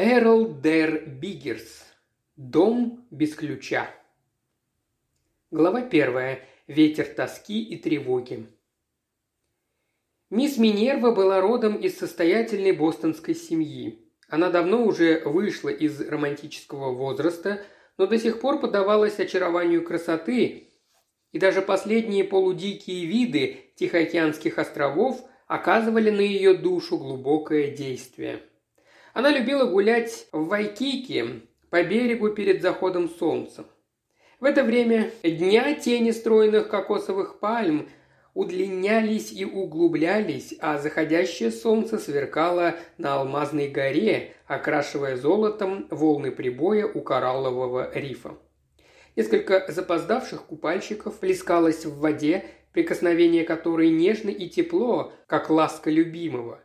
Эрл Дерр Биггерс. Дом без ключа. Глава первая. Ветер тоски и тревоги. Мисс Минерва была родом из состоятельной бостонской семьи. Она давно уже вышла из романтического возраста, но до сих пор поддавалась очарованию красоты, и даже последние полудикие виды Тихоокеанских островов оказывали на ее душу глубокое действие. Она любила гулять в Вайкике по берегу перед заходом солнца. В это время дня тени стройных кокосовых пальм удлинялись и углублялись, а заходящее солнце сверкало на алмазной горе, окрашивая золотом волны прибоя у кораллового рифа. Несколько запоздавших купальщиков плескалось в воде, прикосновение которой нежно и тепло, как ласка любимого.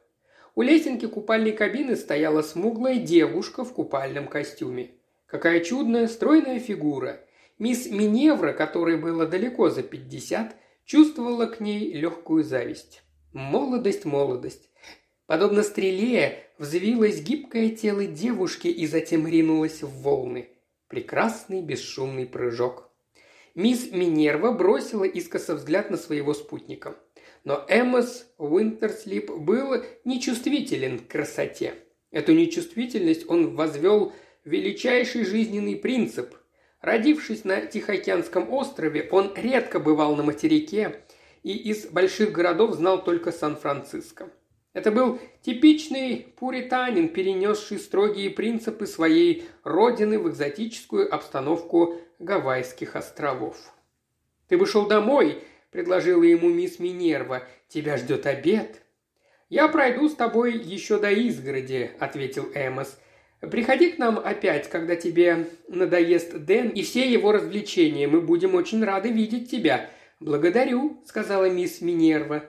У лесенки купальной кабины стояла смуглая девушка в купальном костюме. Какая чудная, стройная фигура. Мисс Миневра, которой было далеко за пятьдесят, чувствовала к ней легкую зависть. Молодость, молодость. Подобно стреле взвилось гибкое тело девушки и затем ринулось в волны. Прекрасный бесшумный прыжок. Мисс Минерва бросила искоса взгляд на своего спутника. Но Эммос Уинтерслип был нечувствителен к красоте. Эту нечувствительность он возвел в величайший жизненный принцип, Родившись на Тихоокеанском острове, он редко бывал на материке и из больших городов знал только Сан-Франциско. Это был типичный пуританин, перенесший строгие принципы своей родины в экзотическую обстановку Гавайских островов. «Ты бы шел домой», – предложила ему мисс Минерва. «Тебя ждет обед». «Я пройду с тобой еще до изгороди», – ответил Эмос. Приходи к нам опять, когда тебе надоест Дэн и все его развлечения. Мы будем очень рады видеть тебя. Благодарю, сказала мисс Минерва.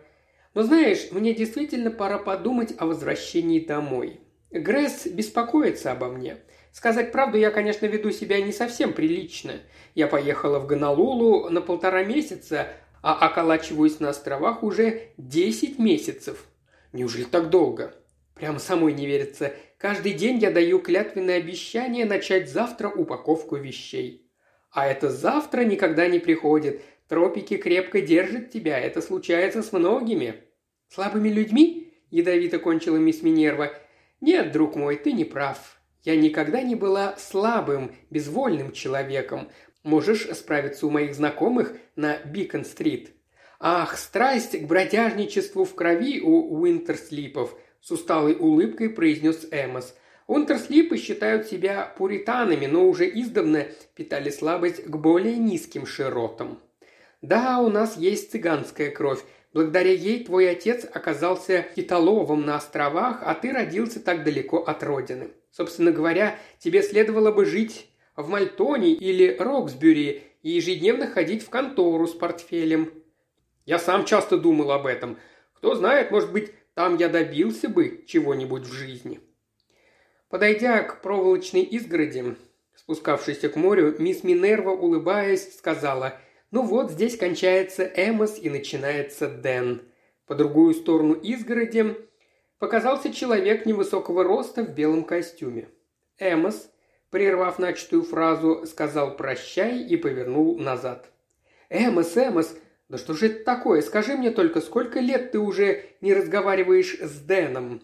Но знаешь, мне действительно пора подумать о возвращении домой. Гресс беспокоится обо мне. Сказать правду, я, конечно, веду себя не совсем прилично. Я поехала в Гонолулу на полтора месяца, а околачиваюсь на островах уже десять месяцев. Неужели так долго? Прямо самой не верится. Каждый день я даю клятвенное обещание начать завтра упаковку вещей. А это завтра никогда не приходит. Тропики крепко держат тебя. Это случается с многими. Слабыми людьми? Ядовито кончила мисс Минерва. Нет, друг мой, ты не прав. Я никогда не была слабым, безвольным человеком. Можешь справиться у моих знакомых на Бикон-стрит. Ах, страсть к бродяжничеству в крови у Уинтерслипов – с усталой улыбкой произнес Эмос. Унтерслипы считают себя пуританами, но уже издавна питали слабость к более низким широтам. Да, у нас есть цыганская кровь. Благодаря ей твой отец оказался китоловом на островах, а ты родился так далеко от родины. Собственно говоря, тебе следовало бы жить в Мальтоне или Роксбюри и ежедневно ходить в контору с портфелем. Я сам часто думал об этом. Кто знает, может быть, там я добился бы чего-нибудь в жизни. Подойдя к проволочной изгороди, спускавшейся к морю, мисс Минерва, улыбаясь, сказала «Ну вот, здесь кончается Эмос и начинается Дэн». По другую сторону изгороди показался человек невысокого роста в белом костюме. Эмос, прервав начатую фразу, сказал «прощай» и повернул назад. «Эмос, Эмос, «Да что же это такое? Скажи мне только, сколько лет ты уже не разговариваешь с Дэном?»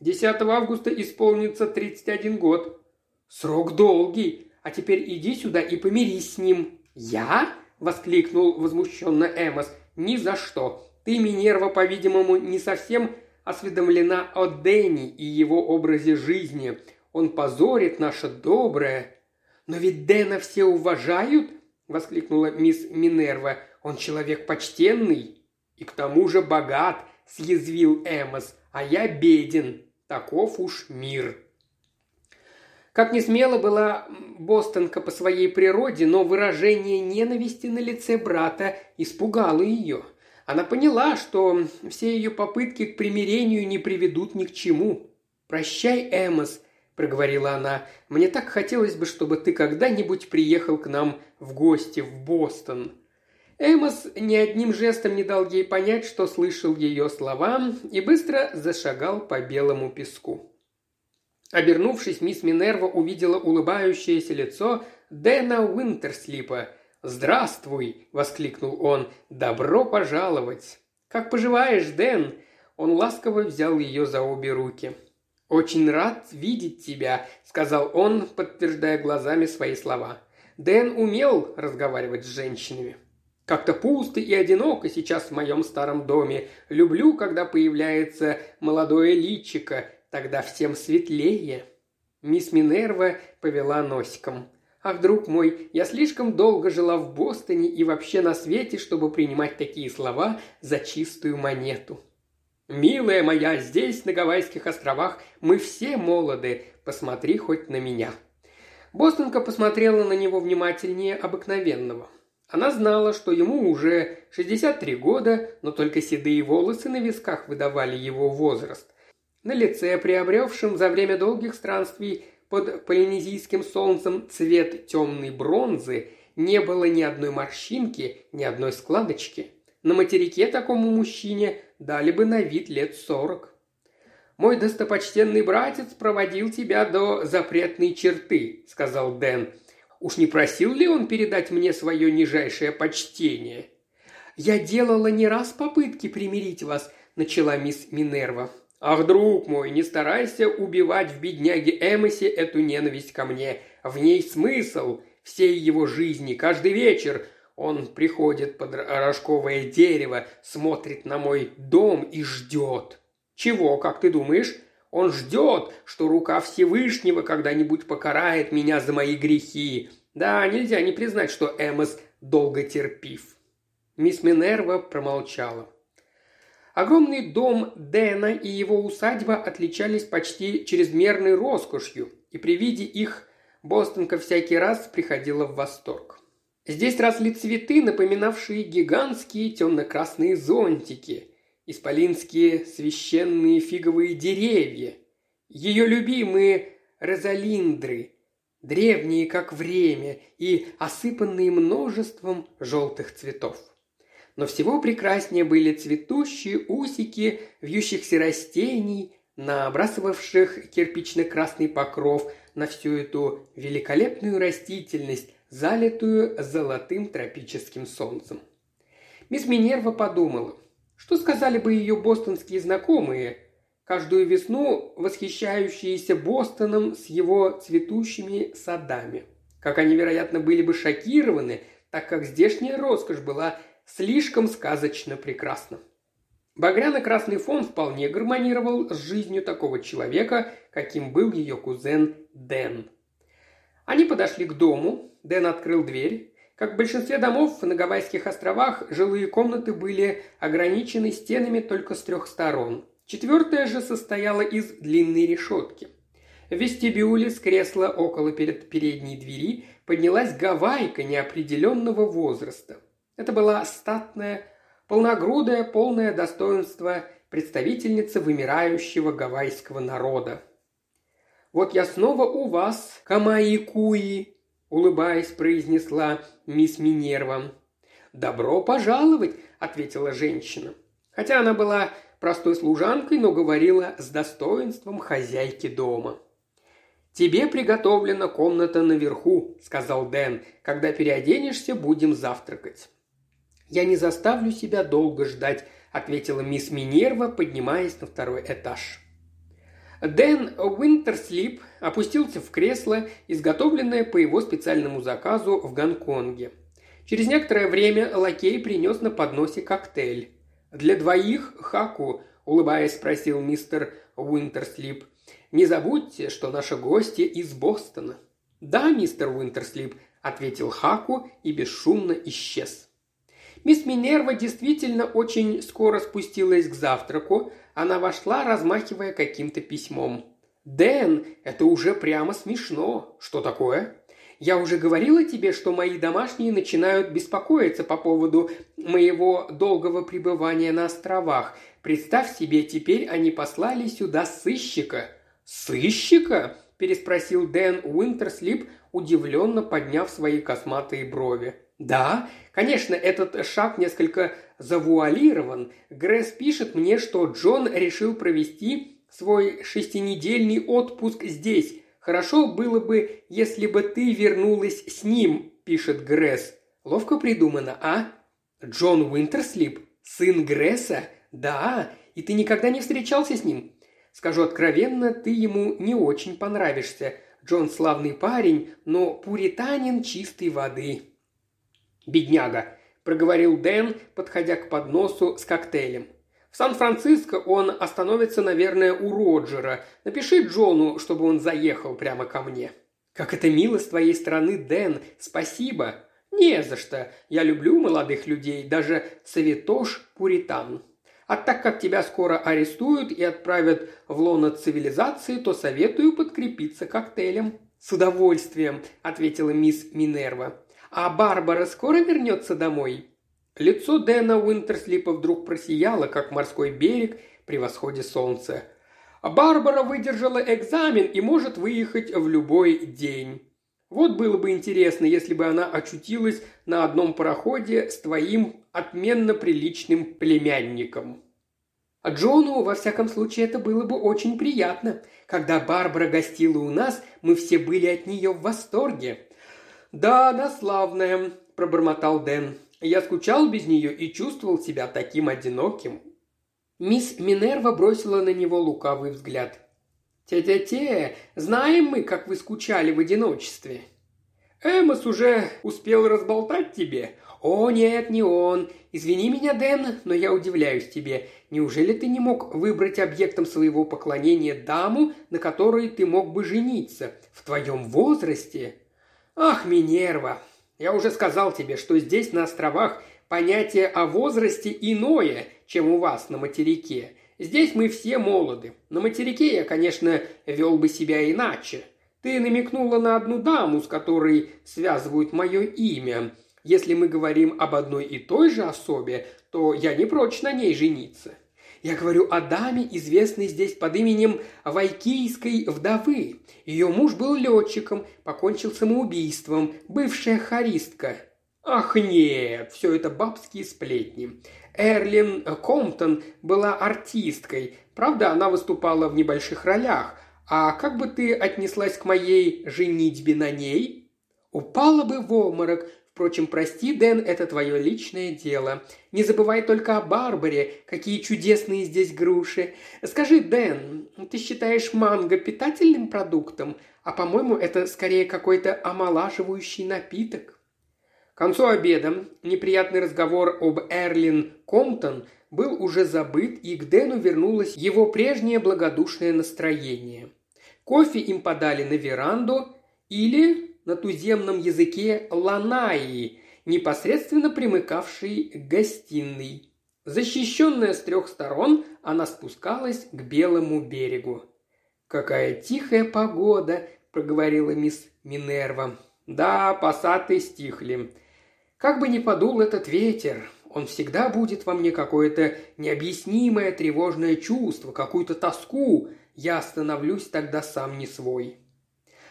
«10 августа исполнится 31 год». «Срок долгий. А теперь иди сюда и помирись с ним». «Я?» – воскликнул возмущенно Эмос. «Ни за что. Ты, Минерва, по-видимому, не совсем осведомлена о Дэне и его образе жизни. Он позорит наше доброе». «Но ведь Дэна все уважают?» – воскликнула мисс Минерва. Он человек почтенный и к тому же богат, съязвил Эмос, а я беден. Таков уж мир. Как не смело была Бостонка по своей природе, но выражение ненависти на лице брата испугало ее. Она поняла, что все ее попытки к примирению не приведут ни к чему. «Прощай, Эмос», – проговорила она. «Мне так хотелось бы, чтобы ты когда-нибудь приехал к нам в гости в Бостон». Эмос ни одним жестом не дал ей понять, что слышал ее слова, и быстро зашагал по белому песку. Обернувшись, мисс Минерва увидела улыбающееся лицо Дэна Уинтерслипа. «Здравствуй!» – воскликнул он. «Добро пожаловать!» «Как поживаешь, Дэн?» Он ласково взял ее за обе руки. «Очень рад видеть тебя», – сказал он, подтверждая глазами свои слова. Дэн умел разговаривать с женщинами. Как-то пусто и одиноко сейчас в моем старом доме. Люблю, когда появляется молодое личико, тогда всем светлее». Мисс Минерва повела носиком. «Ах, друг мой, я слишком долго жила в Бостоне и вообще на свете, чтобы принимать такие слова за чистую монету». «Милая моя, здесь, на Гавайских островах, мы все молоды. Посмотри хоть на меня». Бостонка посмотрела на него внимательнее обыкновенного. Она знала, что ему уже 63 года, но только седые волосы на висках выдавали его возраст. На лице, приобревшем за время долгих странствий под полинезийским солнцем цвет темной бронзы, не было ни одной морщинки, ни одной складочки. На материке такому мужчине дали бы на вид лет сорок. «Мой достопочтенный братец проводил тебя до запретной черты», — сказал Дэн. Уж не просил ли он передать мне свое нижайшее почтение? «Я делала не раз попытки примирить вас», – начала мисс Минерва. «Ах, друг мой, не старайся убивать в бедняге Эмосе эту ненависть ко мне. В ней смысл всей его жизни. Каждый вечер он приходит под рожковое дерево, смотрит на мой дом и ждет. Чего, как ты думаешь? Он ждет, что рука Всевышнего когда-нибудь покарает меня за мои грехи. Да, нельзя не признать, что Эмос долго терпив. Мисс Минерва промолчала. Огромный дом Дэна и его усадьба отличались почти чрезмерной роскошью, и при виде их Бостонка всякий раз приходила в восторг. Здесь росли цветы, напоминавшие гигантские темно-красные зонтики – исполинские священные фиговые деревья, ее любимые розалиндры, древние как время и осыпанные множеством желтых цветов. Но всего прекраснее были цветущие усики вьющихся растений, набрасывавших кирпично-красный покров на всю эту великолепную растительность, залитую золотым тропическим солнцем. Мисс Минерва подумала, что сказали бы ее бостонские знакомые, каждую весну восхищающиеся Бостоном с его цветущими садами? Как они, вероятно, были бы шокированы, так как здешняя роскошь была слишком сказочно прекрасна. Багряно-красный фон вполне гармонировал с жизнью такого человека, каким был ее кузен Дэн. Они подошли к дому, Дэн открыл дверь, как в большинстве домов на Гавайских островах, жилые комнаты были ограничены стенами только с трех сторон. Четвертая же состояла из длинной решетки. В вестибюле с кресла около перед передней двери поднялась гавайка неопределенного возраста. Это была статная, полногрудая, полное достоинство представительница вымирающего гавайского народа. «Вот я снова у вас, Камаикуи», улыбаясь, произнесла мисс Минерва. «Добро пожаловать!» – ответила женщина. Хотя она была простой служанкой, но говорила с достоинством хозяйки дома. «Тебе приготовлена комната наверху», – сказал Дэн. «Когда переоденешься, будем завтракать». «Я не заставлю себя долго ждать», – ответила мисс Минерва, поднимаясь на второй этаж. Дэн Уинтерслип опустился в кресло, изготовленное по его специальному заказу в Гонконге. Через некоторое время лакей принес на подносе коктейль. «Для двоих, Хаку», – улыбаясь, спросил мистер Уинтерслип. «Не забудьте, что наши гости из Бостона». «Да, мистер Уинтерслип», – ответил Хаку и бесшумно исчез. Мисс Минерва действительно очень скоро спустилась к завтраку, она вошла, размахивая каким-то письмом. «Дэн, это уже прямо смешно. Что такое?» «Я уже говорила тебе, что мои домашние начинают беспокоиться по поводу моего долгого пребывания на островах. Представь себе, теперь они послали сюда сыщика». «Сыщика?» – переспросил Дэн Уинтерслип, удивленно подняв свои косматые брови. «Да, конечно, этот шаг несколько завуалирован. Гресс пишет мне, что Джон решил провести свой шестинедельный отпуск здесь. Хорошо было бы, если бы ты вернулась с ним», – пишет Гресс. Ловко придумано, а? Джон Уинтерслип? Сын Гресса? Да, и ты никогда не встречался с ним? Скажу откровенно, ты ему не очень понравишься. Джон славный парень, но пуританин чистой воды. Бедняга, проговорил Дэн, подходя к подносу с коктейлем. В Сан-Франциско он остановится, наверное, у Роджера. Напиши Джону, чтобы он заехал прямо ко мне. Как это мило с твоей стороны, Дэн. Спасибо. «Не за что. Я люблю молодых людей, даже цветош пуритан. А так как тебя скоро арестуют и отправят в лоно цивилизации, то советую подкрепиться коктейлем». «С удовольствием», – ответила мисс Минерва. «А Барбара скоро вернется домой?» Лицо Дэна Уинтерслипа вдруг просияло, как морской берег при восходе солнца. «Барбара выдержала экзамен и может выехать в любой день». Вот было бы интересно, если бы она очутилась на одном пароходе с твоим отменно приличным племянником. А Джону, во всяком случае, это было бы очень приятно. Когда Барбара гостила у нас, мы все были от нее в восторге. «Да, она славная», – пробормотал Дэн. «Я скучал без нее и чувствовал себя таким одиноким». Мисс Минерва бросила на него лукавый взгляд. «Те-те-те, знаем мы, как вы скучали в одиночестве». «Эмос уже успел разболтать тебе?» «О, нет, не он. Извини меня, Дэн, но я удивляюсь тебе. Неужели ты не мог выбрать объектом своего поклонения даму, на которой ты мог бы жениться? В твоем возрасте?» «Ах, Минерва, я уже сказал тебе, что здесь, на островах, понятие о возрасте иное, чем у вас на материке. Здесь мы все молоды. На материке я, конечно, вел бы себя иначе. Ты намекнула на одну даму, с которой связывают мое имя. Если мы говорим об одной и той же особе, то я не прочь на ней жениться. Я говорю о даме, известной здесь под именем Вайкийской вдовы. Ее муж был летчиком, покончил самоубийством, бывшая харистка. Ах нет, все это бабские сплетни. Эрлин Комптон была артисткой. Правда, она выступала в небольших ролях. А как бы ты отнеслась к моей женитьбе на ней? Упала бы в обморок. Впрочем, прости, Дэн, это твое личное дело. Не забывай только о Барбаре. Какие чудесные здесь груши. Скажи, Дэн, ты считаешь манго питательным продуктом? А по-моему, это скорее какой-то омолаживающий напиток. К концу обеда неприятный разговор об Эрлин Комптон был уже забыт, и к Дэну вернулось его прежнее благодушное настроение. Кофе им подали на веранду или на туземном языке ланаи, непосредственно примыкавшей к гостиной. Защищенная с трех сторон, она спускалась к белому берегу. «Какая тихая погода!» – проговорила мисс Минерва. «Да, пассаты стихли. Как бы ни подул этот ветер, он всегда будет во мне какое-то необъяснимое тревожное чувство, какую-то тоску. Я становлюсь тогда сам не свой.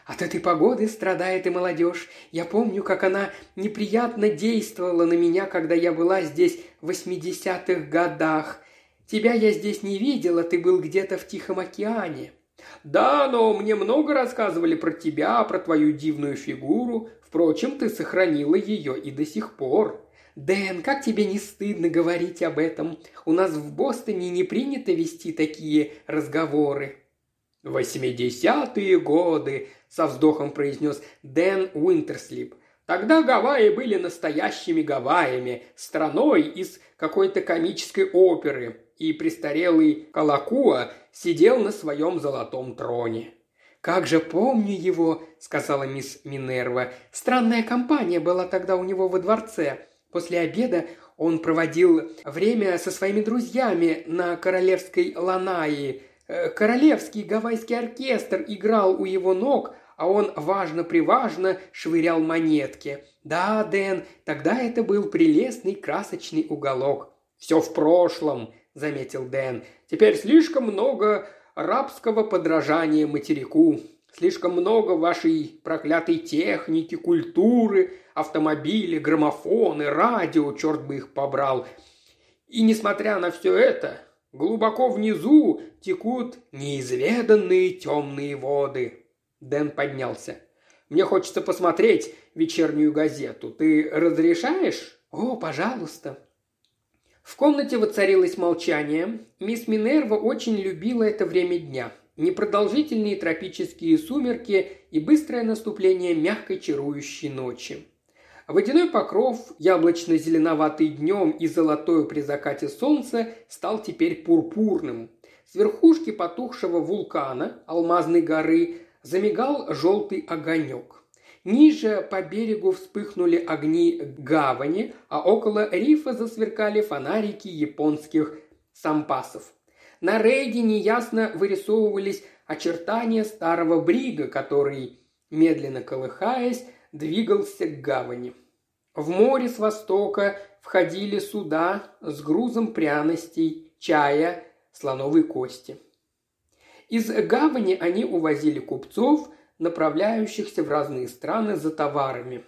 От этой погоды страдает и молодежь. Я помню, как она неприятно действовала на меня, когда я была здесь в 80-х годах. Тебя я здесь не видела, ты был где-то в Тихом океане. Да, но мне много рассказывали про тебя, про твою дивную фигуру. Впрочем, ты сохранила ее и до сих пор. Дэн, как тебе не стыдно говорить об этом? У нас в Бостоне не принято вести такие разговоры». «Восьмидесятые годы», – со вздохом произнес Дэн Уинтерслип. «Тогда Гавайи были настоящими Гавайями, страной из какой-то комической оперы, и престарелый Калакуа сидел на своем золотом троне. «Как же помню его», — сказала мисс Минерва. «Странная компания была тогда у него во дворце. После обеда он проводил время со своими друзьями на королевской Ланаи. Э, королевский гавайский оркестр играл у его ног, а он важно-приважно швырял монетки. Да, Дэн, тогда это был прелестный красочный уголок. «Все в прошлом», — заметил Дэн. «Теперь слишком много рабского подражания материку. Слишком много вашей проклятой техники, культуры, автомобили, граммофоны, радио, черт бы их побрал. И несмотря на все это, Глубоко внизу текут неизведанные темные воды. Дэн поднялся. Мне хочется посмотреть вечернюю газету. Ты разрешаешь? О, пожалуйста. В комнате воцарилось молчание. Мисс Минерва очень любила это время дня. Непродолжительные тропические сумерки и быстрое наступление мягкой чарующей ночи. Водяной покров, яблочно-зеленоватый днем и золотой при закате солнца, стал теперь пурпурным. С верхушки потухшего вулкана, алмазной горы, замигал желтый огонек. Ниже по берегу вспыхнули огни гавани, а около рифа засверкали фонарики японских сампасов. На рейде неясно вырисовывались очертания старого брига, который, медленно колыхаясь, двигался к гавани. В море с востока входили суда с грузом пряностей, чая, слоновой кости. Из гавани они увозили купцов, направляющихся в разные страны за товарами.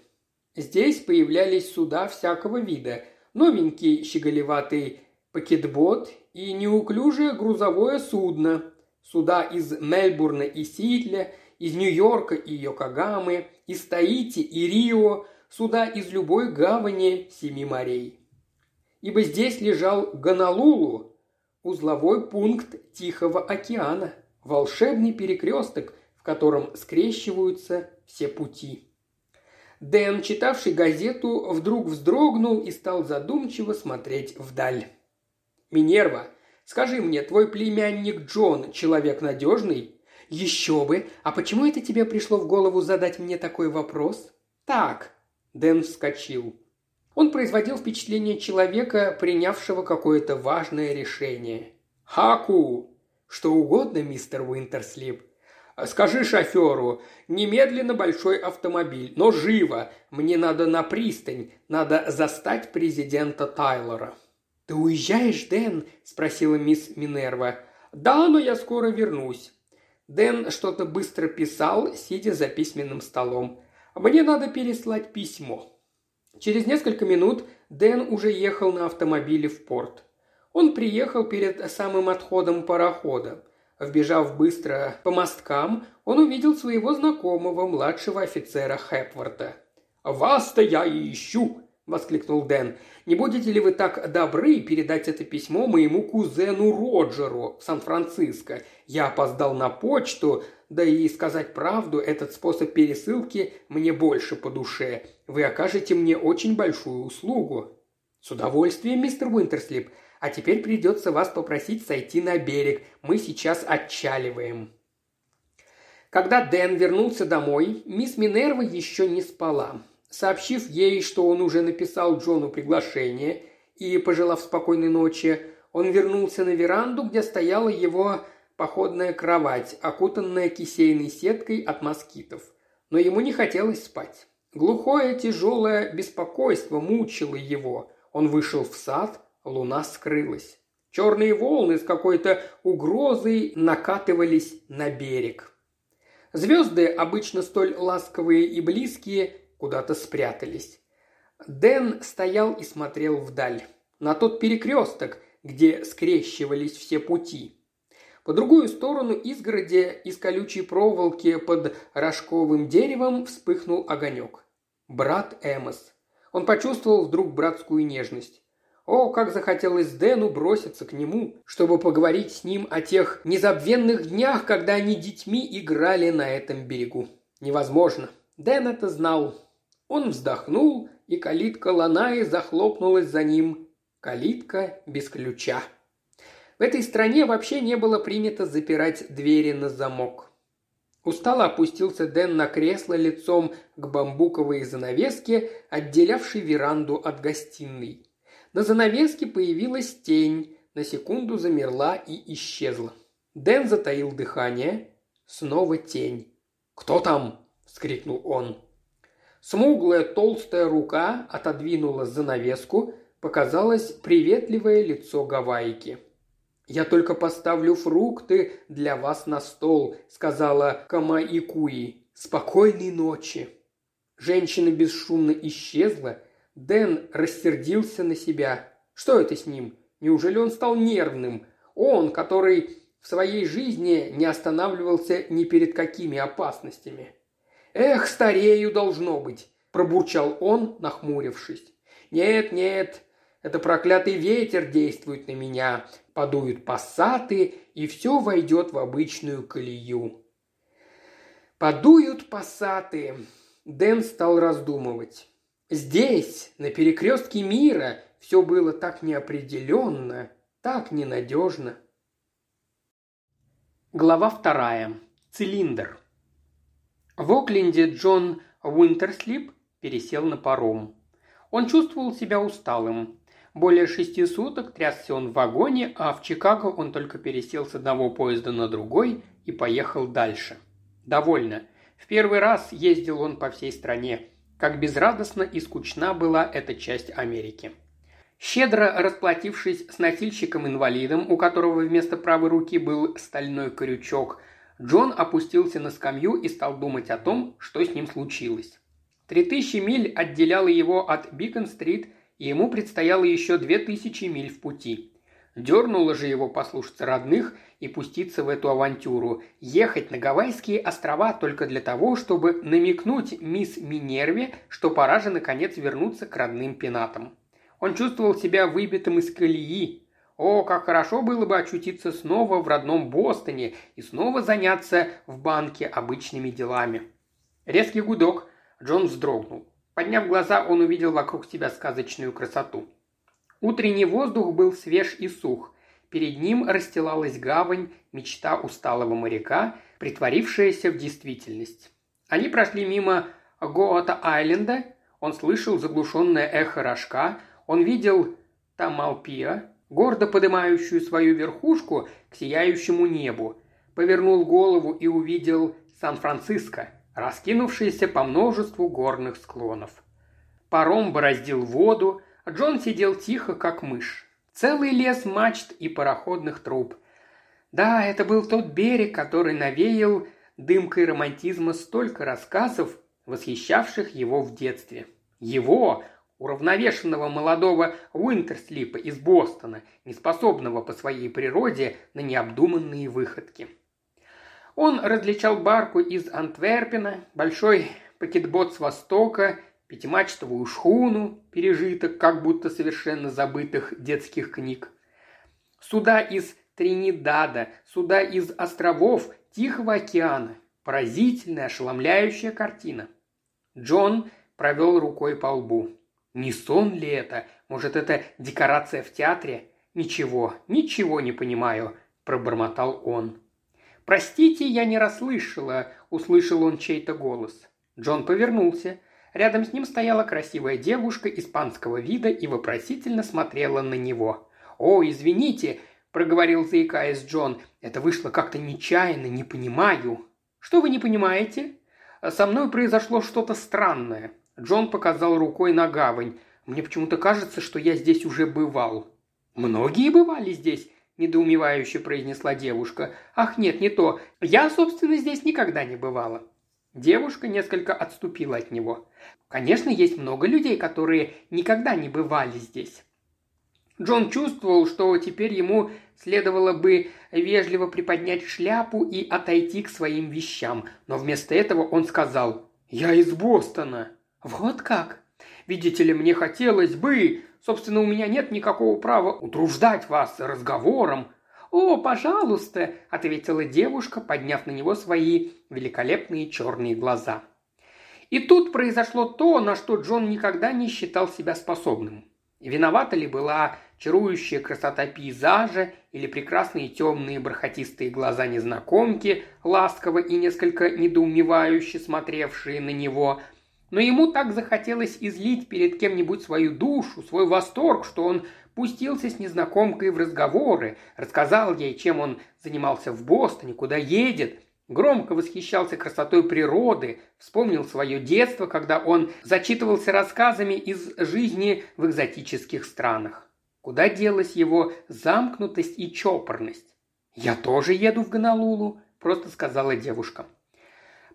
Здесь появлялись суда всякого вида, новенький щеголеватый пакетбот и неуклюжее грузовое судно, суда из Мельбурна и Сидля – из Нью-Йорка и Йокогамы, из Таити и Рио, суда из любой гавани семи морей. Ибо здесь лежал Гонолулу, узловой пункт Тихого океана, волшебный перекресток, в котором скрещиваются все пути. Дэн, читавший газету, вдруг вздрогнул и стал задумчиво смотреть вдаль. «Минерва, скажи мне, твой племянник Джон человек надежный?» «Еще бы! А почему это тебе пришло в голову задать мне такой вопрос?» «Так». Дэн вскочил. Он производил впечатление человека, принявшего какое-то важное решение. «Хаку!» «Что угодно, мистер Уинтерслип», Скажи шоферу, немедленно большой автомобиль, но живо. Мне надо на пристань, надо застать президента Тайлора». «Ты уезжаешь, Дэн?» – спросила мисс Минерва. «Да, но я скоро вернусь. Дэн что-то быстро писал, сидя за письменным столом. «Мне надо переслать письмо». Через несколько минут Дэн уже ехал на автомобиле в порт. Он приехал перед самым отходом парохода. Вбежав быстро по мосткам, он увидел своего знакомого, младшего офицера Хепворта. «Вас-то я и ищу!» – воскликнул Дэн. «Не будете ли вы так добры передать это письмо моему кузену Роджеру в Сан-Франциско? Я опоздал на почту, да и сказать правду, этот способ пересылки мне больше по душе. Вы окажете мне очень большую услугу». «С удовольствием, мистер Уинтерслип. А теперь придется вас попросить сойти на берег. Мы сейчас отчаливаем». Когда Дэн вернулся домой, мисс Минерва еще не спала. Сообщив ей, что он уже написал Джону приглашение и, пожелав спокойной ночи, он вернулся на веранду, где стояла его походная кровать, окутанная кисейной сеткой от москитов. Но ему не хотелось спать. Глухое тяжелое беспокойство мучило его. Он вышел в сад, луна скрылась. Черные волны с какой-то угрозой накатывались на берег. Звезды, обычно столь ласковые и близкие, куда-то спрятались. Дэн стоял и смотрел вдаль, на тот перекресток, где скрещивались все пути. По другую сторону изгороди из колючей проволоки под рожковым деревом вспыхнул огонек. Брат Эмос. Он почувствовал вдруг братскую нежность. О, как захотелось Дэну броситься к нему, чтобы поговорить с ним о тех незабвенных днях, когда они детьми играли на этом берегу. Невозможно. Дэн это знал. Он вздохнул, и калитка Ланаи захлопнулась за ним. Калитка без ключа. В этой стране вообще не было принято запирать двери на замок. Устало опустился Дэн на кресло лицом к бамбуковой занавеске, отделявшей веранду от гостиной. На занавеске появилась тень, на секунду замерла и исчезла. Дэн затаил дыхание. Снова тень. «Кто там?» – вскрикнул он. Смуглая толстая рука отодвинула занавеску, показалось приветливое лицо Гавайки. «Я только поставлю фрукты для вас на стол», — сказала Камаикуи. «Спокойной ночи». Женщина бесшумно исчезла. Дэн рассердился на себя. Что это с ним? Неужели он стал нервным? Он, который в своей жизни не останавливался ни перед какими опасностями. «Эх, старею должно быть», – пробурчал он, нахмурившись. «Нет, нет, это проклятый ветер действует на меня. Подуют пассаты, и все войдет в обычную колею». «Подуют пассаты», – Дэн стал раздумывать. «Здесь, на перекрестке мира, все было так неопределенно, так ненадежно». Глава вторая. Цилиндр. В Окленде Джон Уинтерслип пересел на паром. Он чувствовал себя усталым. Более шести суток трясся он в вагоне, а в Чикаго он только пересел с одного поезда на другой и поехал дальше. Довольно. В первый раз ездил он по всей стране. Как безрадостна и скучна была эта часть Америки. Щедро расплатившись с носильщиком-инвалидом, у которого вместо правой руки был стальной крючок, Джон опустился на скамью и стал думать о том, что с ним случилось. Три тысячи миль отделяло его от Бикон-стрит, и ему предстояло еще две тысячи миль в пути. Дернуло же его послушаться родных и пуститься в эту авантюру, ехать на Гавайские острова только для того, чтобы намекнуть мисс Минерве, что пора же наконец вернуться к родным пенатам. Он чувствовал себя выбитым из колеи. О, как хорошо было бы очутиться снова в родном Бостоне и снова заняться в банке обычными делами. Резкий гудок. Джон вздрогнул. Подняв глаза, он увидел вокруг себя сказочную красоту. Утренний воздух был свеж и сух. Перед ним расстилалась гавань, мечта усталого моряка, притворившаяся в действительность. Они прошли мимо Гоата-Айленда, он слышал заглушенное эхо рожка, он видел Тамалпиа, гордо поднимающую свою верхушку к сияющему небу, повернул голову и увидел Сан-Франциско, раскинувшийся по множеству горных склонов. Паром бороздил воду, Джон сидел тихо, как мышь. Целый лес мачт и пароходных труб. Да, это был тот берег, который навеял дымкой романтизма столько рассказов, восхищавших его в детстве. Его, уравновешенного молодого Уинтерслипа из Бостона, неспособного по своей природе на необдуманные выходки. Он различал барку из Антверпена, большой пакетбот с востока, пятимачтовую шхуну, пережиток как будто совершенно забытых детских книг. Суда из Тринидада, суда из островов Тихого океана. Поразительная, ошеломляющая картина. Джон провел рукой по лбу. Не сон ли это? Может, это декорация в театре? Ничего, ничего не понимаю, пробормотал он. «Простите, я не расслышала», – услышал он чей-то голос. Джон повернулся. Рядом с ним стояла красивая девушка испанского вида и вопросительно смотрела на него. «О, извините», – проговорил заикаясь Джон, – «это вышло как-то нечаянно, не понимаю». «Что вы не понимаете?» «Со мной произошло что-то странное. Джон показал рукой на гавань. «Мне почему-то кажется, что я здесь уже бывал». «Многие бывали здесь», – недоумевающе произнесла девушка. «Ах, нет, не то. Я, собственно, здесь никогда не бывала». Девушка несколько отступила от него. «Конечно, есть много людей, которые никогда не бывали здесь». Джон чувствовал, что теперь ему следовало бы вежливо приподнять шляпу и отойти к своим вещам, но вместо этого он сказал «Я из Бостона». «Вот как? Видите ли, мне хотелось бы... Собственно, у меня нет никакого права утруждать вас разговором». «О, пожалуйста», – ответила девушка, подняв на него свои великолепные черные глаза. И тут произошло то, на что Джон никогда не считал себя способным. Виновата ли была чарующая красота пейзажа или прекрасные темные бархатистые глаза незнакомки, ласково и несколько недоумевающе смотревшие на него – но ему так захотелось излить перед кем-нибудь свою душу, свой восторг, что он пустился с незнакомкой в разговоры, рассказал ей, чем он занимался в Бостоне, куда едет, громко восхищался красотой природы, вспомнил свое детство, когда он зачитывался рассказами из жизни в экзотических странах. Куда делась его замкнутость и чопорность? «Я тоже еду в Гонолулу», – просто сказала девушка.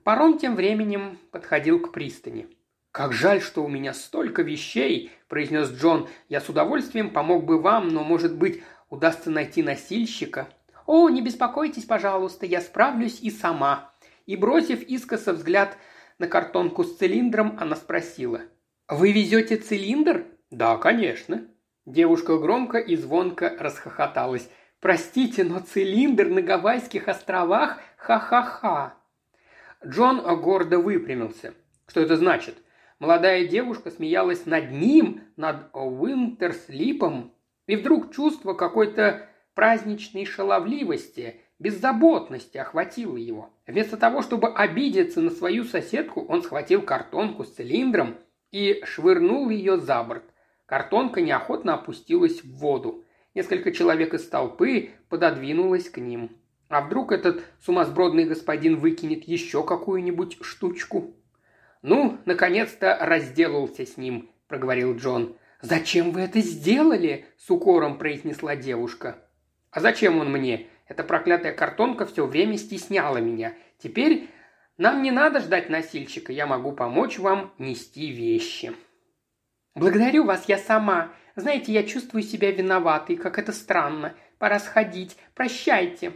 Паром тем временем подходил к пристани. «Как жаль, что у меня столько вещей», – произнес Джон. «Я с удовольствием помог бы вам, но, может быть, удастся найти носильщика. О, не беспокойтесь, пожалуйста, я справлюсь и сама. И бросив искоса взгляд на картонку с цилиндром, она спросила. «Вы везете цилиндр?» «Да, конечно». Девушка громко и звонко расхохоталась. «Простите, но цилиндр на Гавайских островах? Ха-ха-ха!» Джон гордо выпрямился. Что это значит? Молодая девушка смеялась над ним, над Уинтерслипом, и вдруг чувство какой-то праздничной шаловливости, беззаботности охватило его. Вместо того, чтобы обидеться на свою соседку, он схватил картонку с цилиндром и швырнул ее за борт. Картонка неохотно опустилась в воду. Несколько человек из толпы пододвинулось к ним. А вдруг этот сумасбродный господин выкинет еще какую-нибудь штучку? «Ну, наконец-то разделался с ним», – проговорил Джон. «Зачем вы это сделали?» – с укором произнесла девушка. «А зачем он мне? Эта проклятая картонка все время стесняла меня. Теперь нам не надо ждать носильщика, я могу помочь вам нести вещи». «Благодарю вас, я сама. Знаете, я чувствую себя виноватой, как это странно. Пора сходить. Прощайте».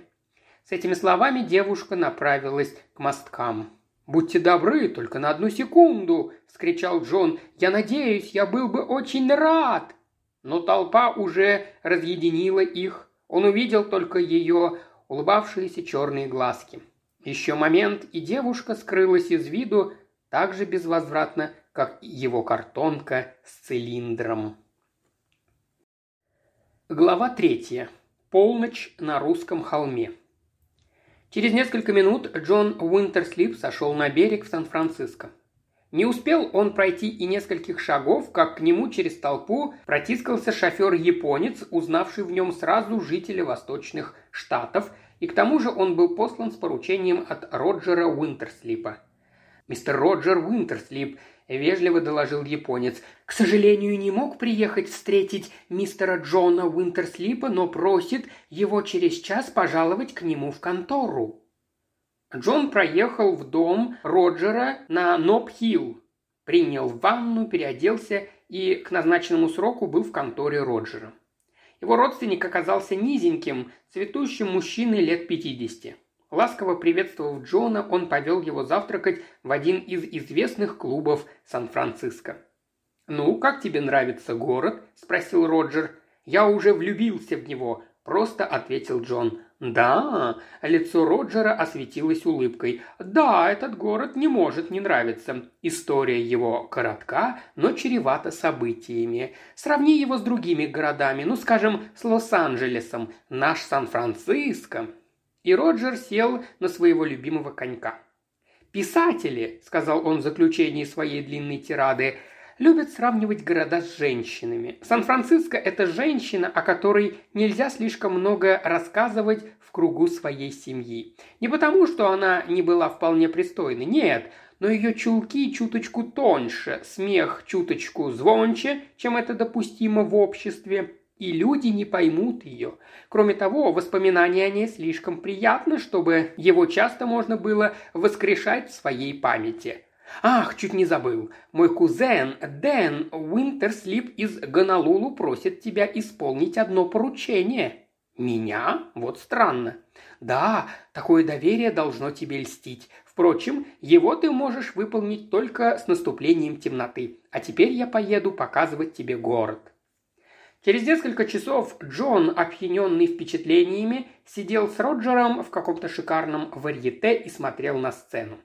С этими словами девушка направилась к мосткам. «Будьте добры, только на одну секунду!» – вскричал Джон. «Я надеюсь, я был бы очень рад!» Но толпа уже разъединила их. Он увидел только ее улыбавшиеся черные глазки. Еще момент, и девушка скрылась из виду так же безвозвратно, как его картонка с цилиндром. Глава третья. Полночь на русском холме. Через несколько минут Джон Уинтерслип сошел на берег в Сан-Франциско. Не успел он пройти и нескольких шагов, как к нему через толпу протискался шофер-японец, узнавший в нем сразу жителя восточных штатов, и к тому же он был послан с поручением от Роджера Уинтерслипа. «Мистер Роджер Уинтерслип», – вежливо доложил японец, – «к сожалению, не мог приехать встретить мистера Джона Уинтерслипа, но просит его через час пожаловать к нему в контору». Джон проехал в дом Роджера на Ноб-Хилл, принял ванну, переоделся и к назначенному сроку был в конторе Роджера. Его родственник оказался низеньким, цветущим мужчиной лет пятидесяти. Ласково приветствовав Джона, он повел его завтракать в один из известных клубов Сан-Франциско. «Ну, как тебе нравится город?» – спросил Роджер. «Я уже влюбился в него», – просто ответил Джон. «Да», – лицо Роджера осветилось улыбкой. «Да, этот город не может не нравиться. История его коротка, но чревата событиями. Сравни его с другими городами, ну, скажем, с Лос-Анджелесом. Наш Сан-Франциско и Роджер сел на своего любимого конька. «Писатели», — сказал он в заключении своей длинной тирады, — «любят сравнивать города с женщинами. Сан-Франциско – это женщина, о которой нельзя слишком много рассказывать в кругу своей семьи. Не потому, что она не была вполне пристойной, нет, но ее чулки чуточку тоньше, смех чуточку звонче, чем это допустимо в обществе, и люди не поймут ее. Кроме того, воспоминания о ней слишком приятны, чтобы его часто можно было воскрешать в своей памяти. «Ах, чуть не забыл. Мой кузен Дэн Уинтерслип из Гонолулу просит тебя исполнить одно поручение». «Меня? Вот странно». «Да, такое доверие должно тебе льстить. Впрочем, его ты можешь выполнить только с наступлением темноты. А теперь я поеду показывать тебе город». Через несколько часов Джон, опьяненный впечатлениями, сидел с Роджером в каком-то шикарном варьете и смотрел на сцену.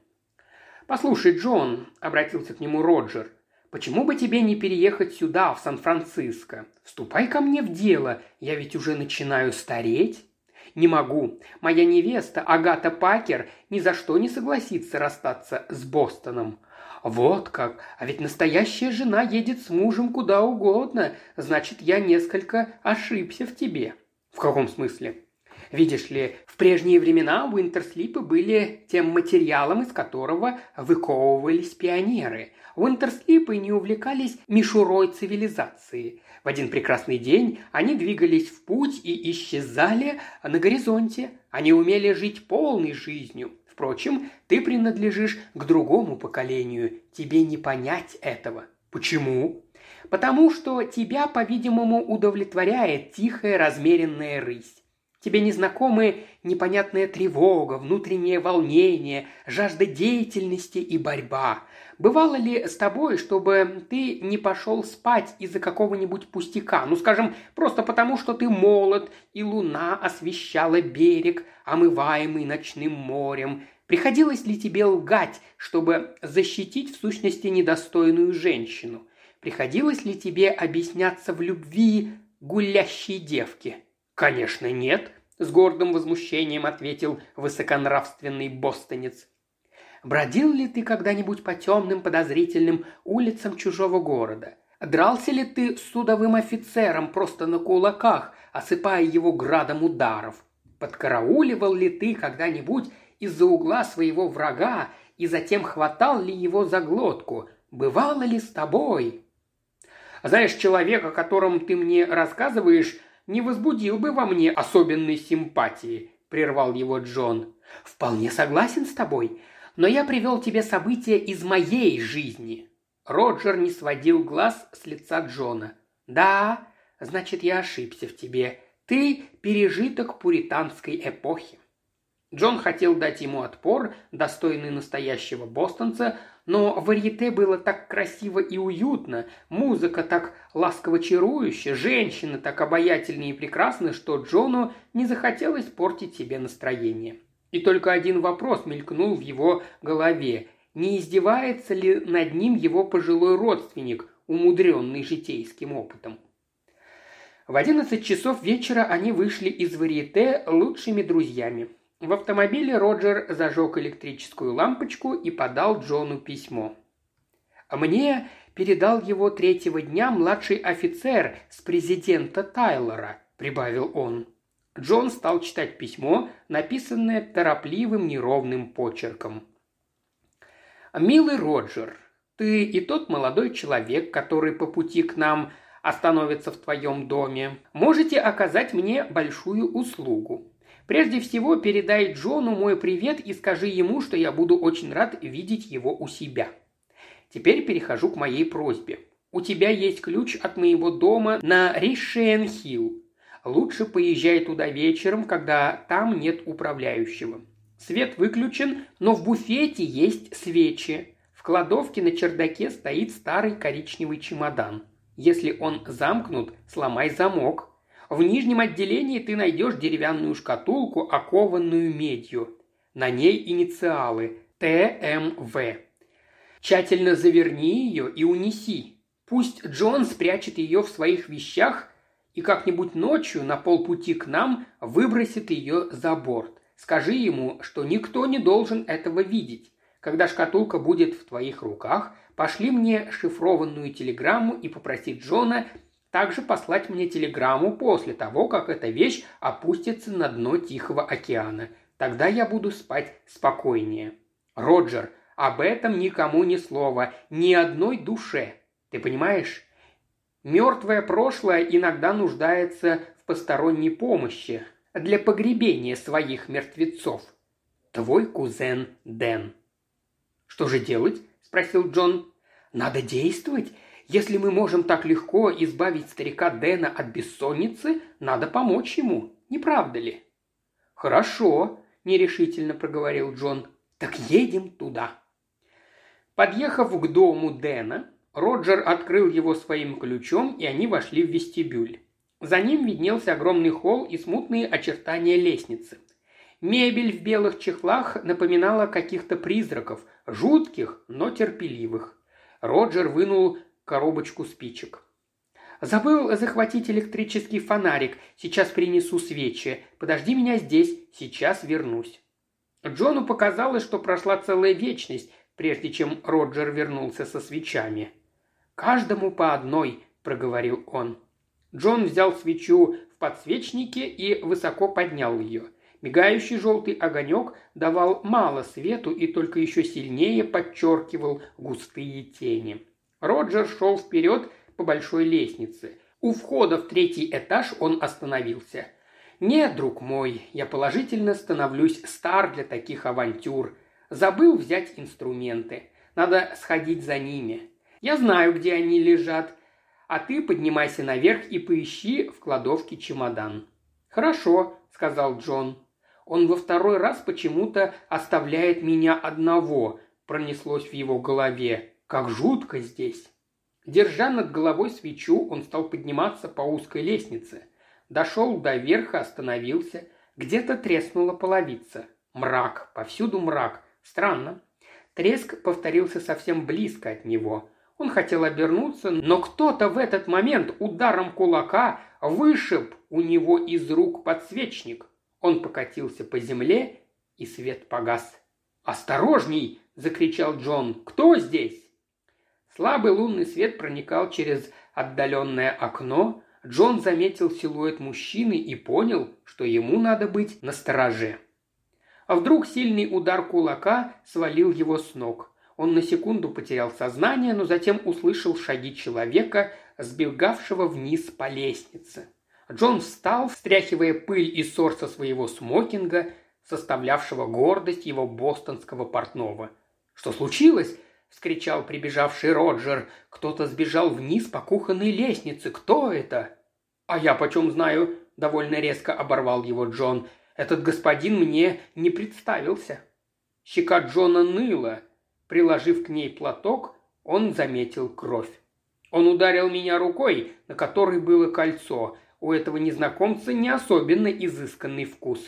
«Послушай, Джон», — обратился к нему Роджер, — «почему бы тебе не переехать сюда, в Сан-Франциско? Вступай ко мне в дело, я ведь уже начинаю стареть». «Не могу. Моя невеста, Агата Пакер, ни за что не согласится расстаться с Бостоном. «Вот как! А ведь настоящая жена едет с мужем куда угодно. Значит, я несколько ошибся в тебе». «В каком смысле?» Видишь ли, в прежние времена Уинтерслипы были тем материалом, из которого выковывались пионеры. Уинтерслипы не увлекались мишурой цивилизации. В один прекрасный день они двигались в путь и исчезали на горизонте. Они умели жить полной жизнью. Впрочем, ты принадлежишь к другому поколению, тебе не понять этого. Почему? Потому что тебя, по-видимому, удовлетворяет тихая размеренная рысь. Тебе незнакомы непонятная тревога, внутреннее волнение, жажда деятельности и борьба. Бывало ли с тобой, чтобы ты не пошел спать из-за какого-нибудь пустяка? Ну, скажем, просто потому, что ты молод, и луна освещала берег, омываемый ночным морем. Приходилось ли тебе лгать, чтобы защитить в сущности недостойную женщину? Приходилось ли тебе объясняться в любви гулящей девке? Конечно, нет, с гордым возмущением ответил высоконравственный бостонец. Бродил ли ты когда-нибудь по темным подозрительным улицам чужого города? Дрался ли ты с судовым офицером просто на кулаках, осыпая его градом ударов? Подкарауливал ли ты когда-нибудь из-за угла своего врага и затем хватал ли его за глотку? Бывало ли с тобой? Знаешь, человек, о котором ты мне рассказываешь, не возбудил бы во мне особенной симпатии», – прервал его Джон. «Вполне согласен с тобой но я привел тебе события из моей жизни». Роджер не сводил глаз с лица Джона. «Да, значит, я ошибся в тебе. Ты – пережиток пуританской эпохи». Джон хотел дать ему отпор, достойный настоящего бостонца, но варьете было так красиво и уютно, музыка так ласково чарующая, женщины так обаятельны и прекрасны, что Джону не захотелось портить себе настроение. И только один вопрос мелькнул в его голове. Не издевается ли над ним его пожилой родственник, умудренный житейским опытом? В одиннадцать часов вечера они вышли из варьете лучшими друзьями. В автомобиле Роджер зажег электрическую лампочку и подал Джону письмо. «Мне передал его третьего дня младший офицер с президента Тайлора», – прибавил он. Джон стал читать письмо, написанное торопливым неровным почерком. «Милый Роджер, ты и тот молодой человек, который по пути к нам остановится в твоем доме, можете оказать мне большую услугу. Прежде всего, передай Джону мой привет и скажи ему, что я буду очень рад видеть его у себя. Теперь перехожу к моей просьбе. У тебя есть ключ от моего дома на Ришен-Хилл. Лучше поезжай туда вечером, когда там нет управляющего. Свет выключен, но в буфете есть свечи. В кладовке на чердаке стоит старый коричневый чемодан. Если он замкнут, сломай замок. В нижнем отделении ты найдешь деревянную шкатулку, окованную медью. На ней инициалы ТМВ. Тщательно заверни ее и унеси. Пусть Джон спрячет ее в своих вещах и как-нибудь ночью на полпути к нам выбросит ее за борт. Скажи ему, что никто не должен этого видеть. Когда шкатулка будет в твоих руках, пошли мне шифрованную телеграмму и попроси Джона также послать мне телеграмму после того, как эта вещь опустится на дно Тихого океана. Тогда я буду спать спокойнее. Роджер, об этом никому ни слова, ни одной душе. Ты понимаешь? Мертвое прошлое иногда нуждается в посторонней помощи для погребения своих мертвецов. Твой кузен Дэн. Что же делать? спросил Джон. Надо действовать. Если мы можем так легко избавить старика Дэна от бессонницы, надо помочь ему, не правда ли? Хорошо, нерешительно проговорил Джон. Так едем туда. Подъехав к дому Дэна, Роджер открыл его своим ключом, и они вошли в вестибюль. За ним виднелся огромный холл и смутные очертания лестницы. Мебель в белых чехлах напоминала каких-то призраков, жутких, но терпеливых. Роджер вынул коробочку спичек. «Забыл захватить электрический фонарик. Сейчас принесу свечи. Подожди меня здесь. Сейчас вернусь». Джону показалось, что прошла целая вечность, прежде чем Роджер вернулся со свечами. «Каждому по одной», – проговорил он. Джон взял свечу в подсвечнике и высоко поднял ее. Мигающий желтый огонек давал мало свету и только еще сильнее подчеркивал густые тени. Роджер шел вперед по большой лестнице. У входа в третий этаж он остановился. «Нет, друг мой, я положительно становлюсь стар для таких авантюр. Забыл взять инструменты. Надо сходить за ними. Я знаю, где они лежат. а ты поднимайся наверх и поищи в кладовке чемодан». «Хорошо», — сказал Джон. «Он во второй раз почему-то оставляет меня одного», — пронеслось в его голове. «Как жутко здесь!» Держа над головой свечу, он стал подниматься по узкой лестнице. Дошел до верха, остановился. Где-то треснула половица. Мрак, повсюду мрак. Странно. Треск повторился совсем близко от него. Он хотел обернуться, но кто-то в этот момент ударом кулака вышиб у него из рук подсвечник. Он покатился по земле, и свет погас. «Осторожней!» – закричал Джон. «Кто здесь?» Слабый лунный свет проникал через отдаленное окно. Джон заметил силуэт мужчины и понял, что ему надо быть настороже. А вдруг сильный удар кулака свалил его с ног. Он на секунду потерял сознание, но затем услышал шаги человека, сбегавшего вниз по лестнице. Джон встал, встряхивая пыль и ссор со своего смокинга, составлявшего гордость его бостонского портного. «Что случилось?» – вскричал прибежавший Роджер. «Кто-то сбежал вниз по кухонной лестнице. Кто это?» «А я почем знаю?» – довольно резко оборвал его Джон. «Этот господин мне не представился». Щека Джона ныла. Приложив к ней платок, он заметил кровь. Он ударил меня рукой, на которой было кольцо. У этого незнакомца не особенно изысканный вкус.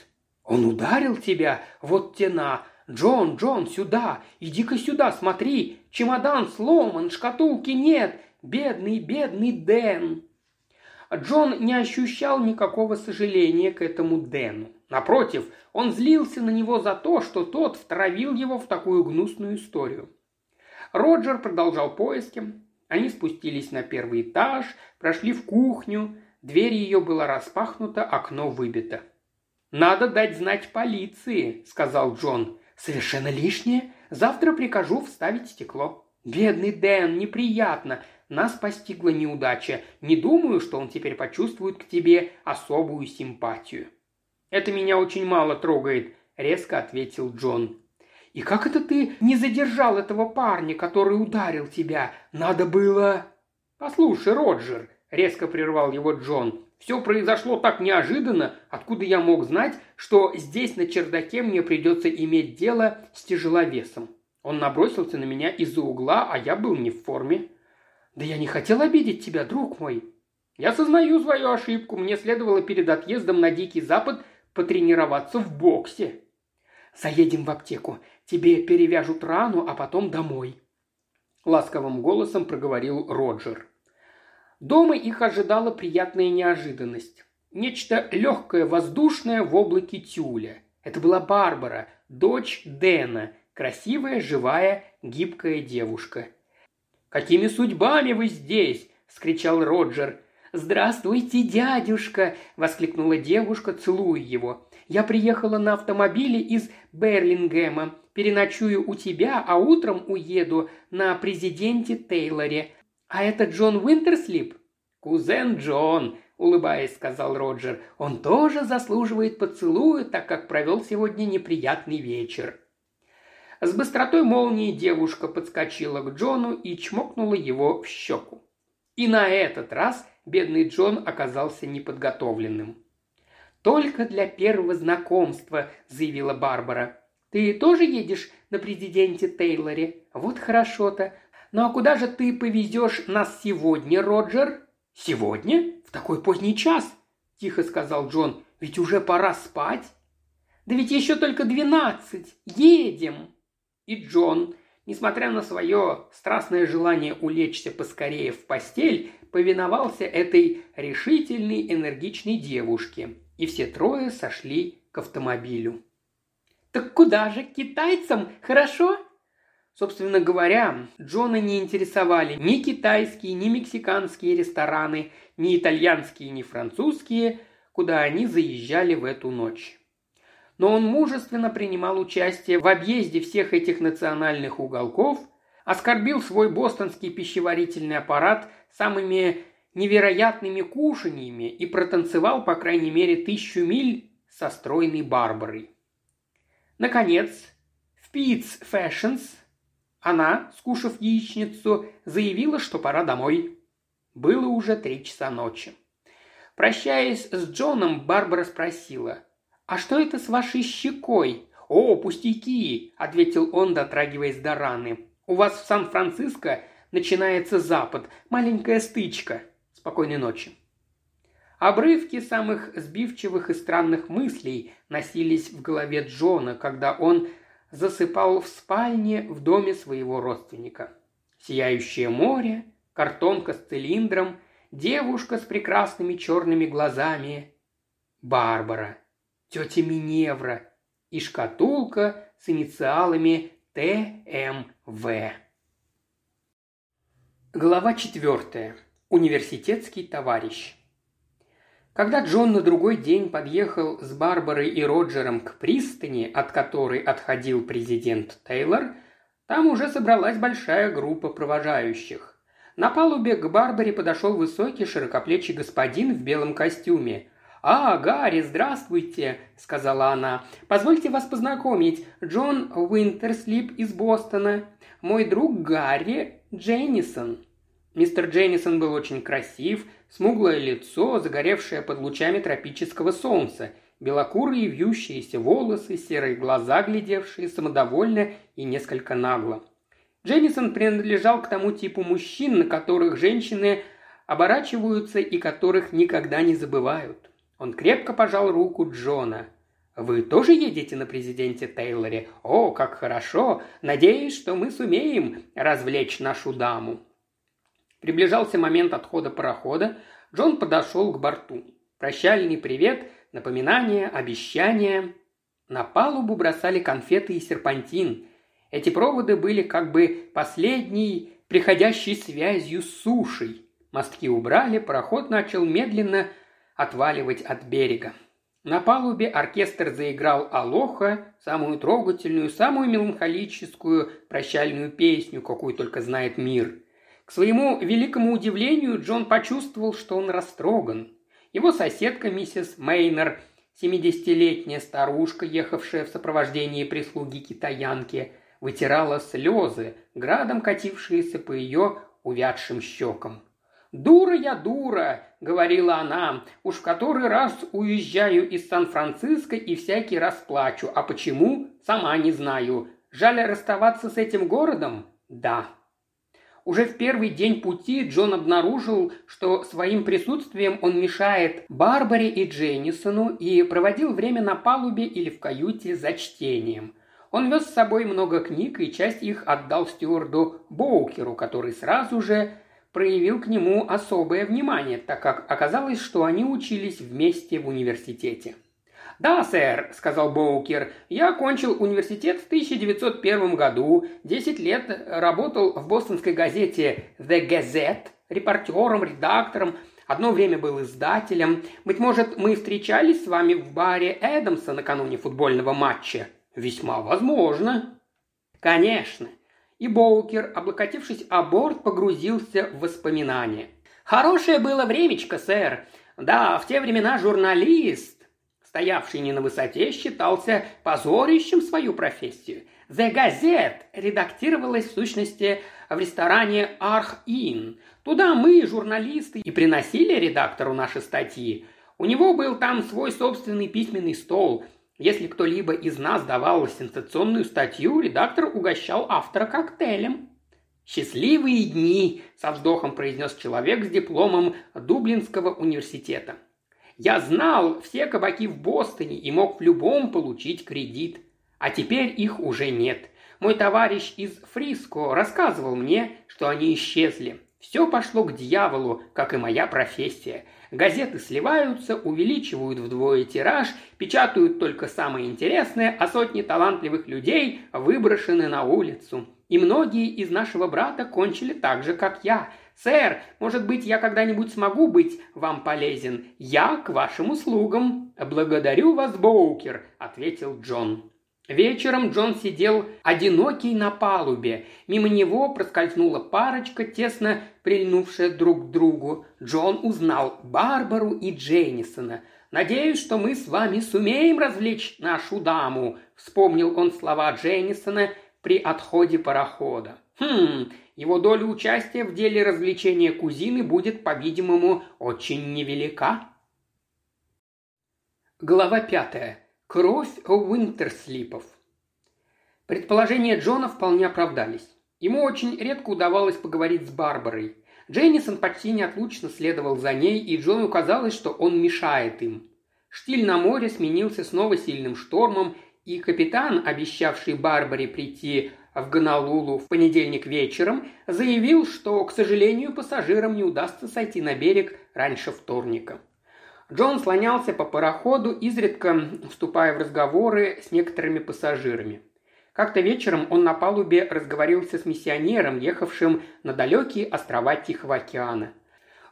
«Он ударил тебя? Вот тена! «Джон, Джон, сюда! Иди-ка сюда, смотри! Чемодан сломан, шкатулки нет! Бедный, бедный Дэн!» Джон не ощущал никакого сожаления к этому Дэну. Напротив, он злился на него за то, что тот втравил его в такую гнусную историю. Роджер продолжал поиски. Они спустились на первый этаж, прошли в кухню. Дверь ее была распахнута, окно выбито. «Надо дать знать полиции», — сказал Джон. «Совершенно лишнее. Завтра прикажу вставить стекло». «Бедный Дэн, неприятно. Нас постигла неудача. Не думаю, что он теперь почувствует к тебе особую симпатию». «Это меня очень мало трогает», — резко ответил Джон. «И как это ты не задержал этого парня, который ударил тебя? Надо было...» «Послушай, Роджер», — резко прервал его Джон, все произошло так неожиданно, откуда я мог знать, что здесь на чердаке мне придется иметь дело с тяжеловесом. Он набросился на меня из-за угла, а я был не в форме. Да я не хотел обидеть тебя, друг мой. Я сознаю свою ошибку. Мне следовало перед отъездом на Дикий Запад потренироваться в боксе. Заедем в аптеку. Тебе перевяжут рану, а потом домой. Ласковым голосом проговорил Роджер. Дома их ожидала приятная неожиданность. Нечто легкое, воздушное в облаке тюля. Это была Барбара, дочь Дэна, красивая, живая, гибкая девушка. «Какими судьбами вы здесь?» – скричал Роджер. «Здравствуйте, дядюшка!» – воскликнула девушка, целуя его. «Я приехала на автомобиле из Берлингема. Переночую у тебя, а утром уеду на президенте Тейлоре. «А это Джон Уинтерслип?» «Кузен Джон», – улыбаясь, сказал Роджер. «Он тоже заслуживает поцелуя, так как провел сегодня неприятный вечер». С быстротой молнии девушка подскочила к Джону и чмокнула его в щеку. И на этот раз бедный Джон оказался неподготовленным. «Только для первого знакомства», – заявила Барбара. «Ты тоже едешь на президенте Тейлоре? Вот хорошо-то. «Ну а куда же ты повезешь нас сегодня, Роджер?» «Сегодня? В такой поздний час?» – тихо сказал Джон. «Ведь уже пора спать». «Да ведь еще только двенадцать. Едем!» И Джон, несмотря на свое страстное желание улечься поскорее в постель, повиновался этой решительной, энергичной девушке, и все трое сошли к автомобилю. «Так куда же, китайцам, хорошо?» Собственно говоря, Джона не интересовали ни китайские, ни мексиканские рестораны, ни итальянские, ни французские, куда они заезжали в эту ночь. Но он мужественно принимал участие в объезде всех этих национальных уголков, оскорбил свой бостонский пищеварительный аппарат самыми невероятными кушаньями и протанцевал, по крайней мере, тысячу миль со стройной Барбарой. Наконец, в Питц Fashions она, скушав яичницу, заявила, что пора домой. Было уже три часа ночи. Прощаясь с Джоном, Барбара спросила, «А что это с вашей щекой?» «О, пустяки!» – ответил он, дотрагиваясь до раны. «У вас в Сан-Франциско начинается запад, маленькая стычка. Спокойной ночи». Обрывки самых сбивчивых и странных мыслей носились в голове Джона, когда он засыпал в спальне в доме своего родственника. Сияющее море, картонка с цилиндром, девушка с прекрасными черными глазами, Барбара, тетя Миневра и шкатулка с инициалами ТМВ. Глава четвертая. Университетский товарищ. Когда Джон на другой день подъехал с Барбарой и Роджером к пристани, от которой отходил президент Тейлор, там уже собралась большая группа провожающих. На палубе к Барбаре подошел высокий широкоплечий господин в белом костюме. «А, Гарри, здравствуйте!» – сказала она. «Позвольте вас познакомить. Джон Уинтерслип из Бостона. Мой друг Гарри Дженнисон». Мистер Дженнисон был очень красив, смуглое лицо, загоревшее под лучами тропического солнца, белокурые вьющиеся волосы, серые глаза, глядевшие самодовольно и несколько нагло. Дженнисон принадлежал к тому типу мужчин, на которых женщины оборачиваются и которых никогда не забывают. Он крепко пожал руку Джона. «Вы тоже едете на президенте Тейлоре? О, как хорошо! Надеюсь, что мы сумеем развлечь нашу даму». Приближался момент отхода парохода. Джон подошел к борту. Прощальный привет, напоминание, обещание. На палубу бросали конфеты и серпантин. Эти проводы были как бы последней приходящей связью с сушей. Мостки убрали, пароход начал медленно отваливать от берега. На палубе оркестр заиграл «Алоха», самую трогательную, самую меланхолическую прощальную песню, какую только знает мир – своему великому удивлению Джон почувствовал, что он растроган. Его соседка миссис Мейнер, 70-летняя старушка, ехавшая в сопровождении прислуги китаянки, вытирала слезы, градом катившиеся по ее увядшим щекам. «Дура я дура!» — говорила она. «Уж в который раз уезжаю из Сан-Франциско и всякий раз плачу. А почему? Сама не знаю. Жаль расставаться с этим городом? Да, уже в первый день пути Джон обнаружил, что своим присутствием он мешает Барбаре и Дженнисону и проводил время на палубе или в каюте за чтением. Он вез с собой много книг и часть их отдал стюарду Боукеру, который сразу же проявил к нему особое внимание, так как оказалось, что они учились вместе в университете. «Да, сэр», – сказал Боукер, – «я окончил университет в 1901 году, 10 лет работал в бостонской газете «The Gazette», репортером, редактором, одно время был издателем. Быть может, мы встречались с вами в баре Эдамса накануне футбольного матча?» «Весьма возможно». «Конечно». И Боукер, облокотившись о борт, погрузился в воспоминания. «Хорошее было времечко, сэр. Да, в те времена журналист, стоявший не на высоте, считался позорищем свою профессию. «The Gazette» редактировалась в сущности в ресторане «Арх-Ин». Туда мы, журналисты, и приносили редактору наши статьи. У него был там свой собственный письменный стол. Если кто-либо из нас давал сенсационную статью, редактор угощал автора коктейлем. «Счастливые дни!» – со вздохом произнес человек с дипломом Дублинского университета. Я знал все кабаки в Бостоне и мог в любом получить кредит. А теперь их уже нет. Мой товарищ из Фриско рассказывал мне, что они исчезли. Все пошло к дьяволу, как и моя профессия. Газеты сливаются, увеличивают вдвое тираж, печатают только самое интересное, а сотни талантливых людей выброшены на улицу. И многие из нашего брата кончили так же, как я, «Сэр, может быть, я когда-нибудь смогу быть вам полезен? Я к вашим услугам». «Благодарю вас, Боукер», — ответил Джон. Вечером Джон сидел одинокий на палубе. Мимо него проскользнула парочка, тесно прильнувшая друг к другу. Джон узнал Барбару и Дженнисона. «Надеюсь, что мы с вами сумеем развлечь нашу даму», — вспомнил он слова Дженнисона, при отходе парохода. Хм, его доля участия в деле развлечения кузины будет, по-видимому, очень невелика. Глава пятая. Кровь Уинтерслипов. Предположения Джона вполне оправдались. Ему очень редко удавалось поговорить с Барбарой. Джейнисон почти неотлучно следовал за ней, и Джону казалось, что он мешает им. Штиль на море сменился снова сильным штормом, и капитан, обещавший Барбаре прийти в Гонолулу в понедельник вечером, заявил, что, к сожалению, пассажирам не удастся сойти на берег раньше вторника. Джон слонялся по пароходу, изредка вступая в разговоры с некоторыми пассажирами. Как-то вечером он на палубе разговорился с миссионером, ехавшим на далекие острова Тихого океана.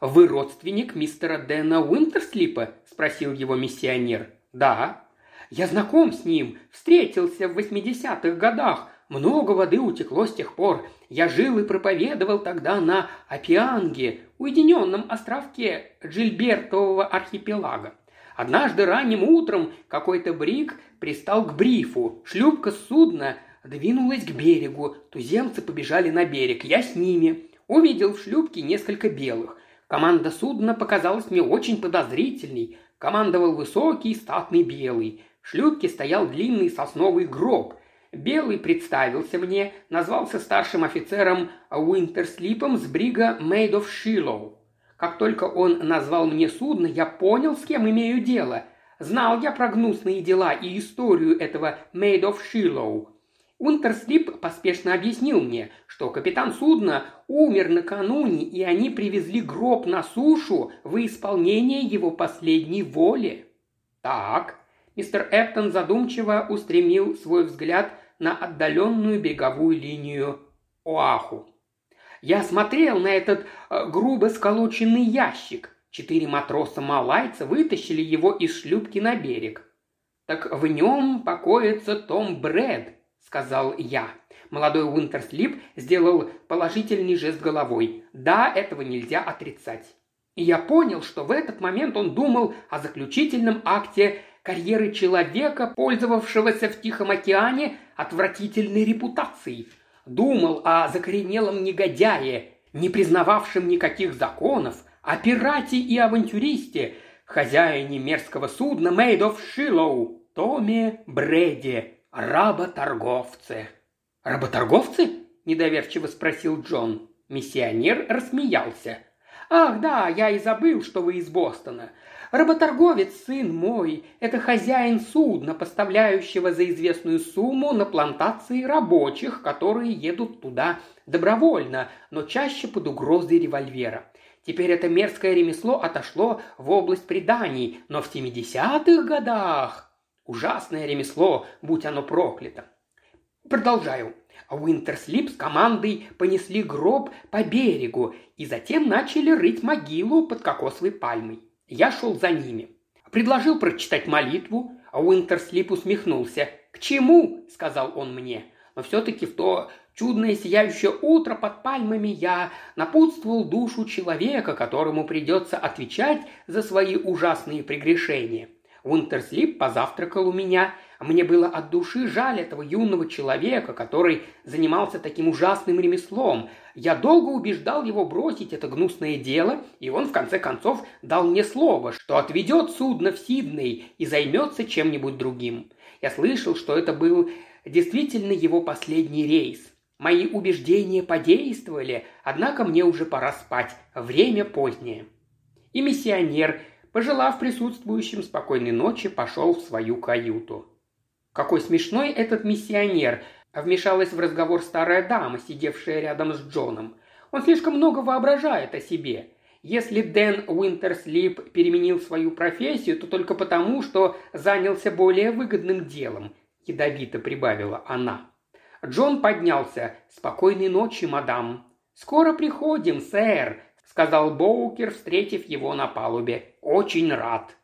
«Вы родственник мистера Дэна Уинтерслипа?» – спросил его миссионер. «Да». «Я знаком с ним, встретился в 80-х годах, много воды утекло с тех пор. Я жил и проповедовал тогда на Апианге, уединенном островке Джильбертового архипелага. Однажды ранним утром какой-то брик пристал к брифу. Шлюпка судна двинулась к берегу. Туземцы побежали на берег. Я с ними. Увидел в шлюпке несколько белых. Команда судна показалась мне очень подозрительной. Командовал высокий, статный белый. В шлюпке стоял длинный сосновый гроб. Белый представился мне, назвался старшим офицером Уинтерслипом с брига Made of Shiloh. Как только он назвал мне судно, я понял, с кем имею дело. Знал я про гнусные дела и историю этого Made of Shiloh. Унтерслип поспешно объяснил мне, что капитан судна умер накануне, и они привезли гроб на сушу в исполнение его последней воли. Так, мистер Эптон задумчиво устремил свой взгляд на отдаленную береговую линию Оаху. Я смотрел на этот э, грубо сколоченный ящик. Четыре матроса-малайца вытащили его из шлюпки на берег. «Так в нем покоится Том Брэд», — сказал я. Молодой Уинтерслип сделал положительный жест головой. «Да, этого нельзя отрицать». И я понял, что в этот момент он думал о заключительном акте карьеры человека, пользовавшегося в Тихом океане отвратительной репутацией. Думал о закоренелом негодяе, не признававшем никаких законов, о пирате и авантюристе, хозяине мерзкого судна Made of Shiloh, Томе Бреди, работорговце. «Работорговцы?» – недоверчиво спросил Джон. Миссионер рассмеялся. «Ах, да, я и забыл, что вы из Бостона. Работорговец, сын мой, это хозяин судна, поставляющего за известную сумму на плантации рабочих, которые едут туда добровольно, но чаще под угрозой револьвера. Теперь это мерзкое ремесло отошло в область преданий, но в 70-х годах... Ужасное ремесло, будь оно проклято. Продолжаю. Уинтерслип с командой понесли гроб по берегу и затем начали рыть могилу под кокосовой пальмой. Я шел за ними. Предложил прочитать молитву, а Уинтерслип усмехнулся. «К чему?» – сказал он мне. Но все-таки в то чудное сияющее утро под пальмами я напутствовал душу человека, которому придется отвечать за свои ужасные прегрешения. Уинтерслип позавтракал у меня – мне было от души жаль этого юного человека, который занимался таким ужасным ремеслом. Я долго убеждал его бросить это гнусное дело, и он в конце концов дал мне слово, что отведет судно в Сидней и займется чем-нибудь другим. Я слышал, что это был действительно его последний рейс. Мои убеждения подействовали, однако мне уже пора спать, время позднее. И миссионер, пожелав присутствующим спокойной ночи, пошел в свою каюту. Какой смешной этот миссионер!» – вмешалась в разговор старая дама, сидевшая рядом с Джоном. «Он слишком много воображает о себе. Если Дэн Уинтерслип переменил свою профессию, то только потому, что занялся более выгодным делом», – ядовито прибавила она. Джон поднялся. «Спокойной ночи, мадам». «Скоро приходим, сэр», – сказал Боукер, встретив его на палубе. «Очень рад».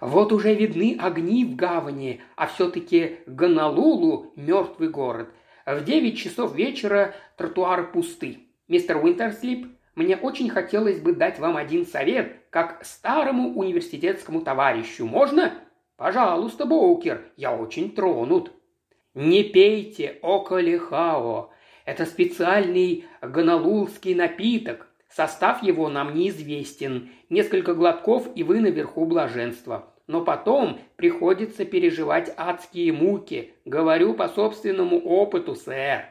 Вот уже видны огни в гавани, а все-таки Гонолулу – мертвый город. В девять часов вечера тротуары пусты. Мистер Уинтерслип, мне очень хотелось бы дать вам один совет, как старому университетскому товарищу. Можно? Пожалуйста, Боукер, я очень тронут. «Не пейте околихао. Это специальный гонолулский напиток. Состав его нам неизвестен. Несколько глотков, и вы наверху блаженства. Но потом приходится переживать адские муки. Говорю по собственному опыту, сэр».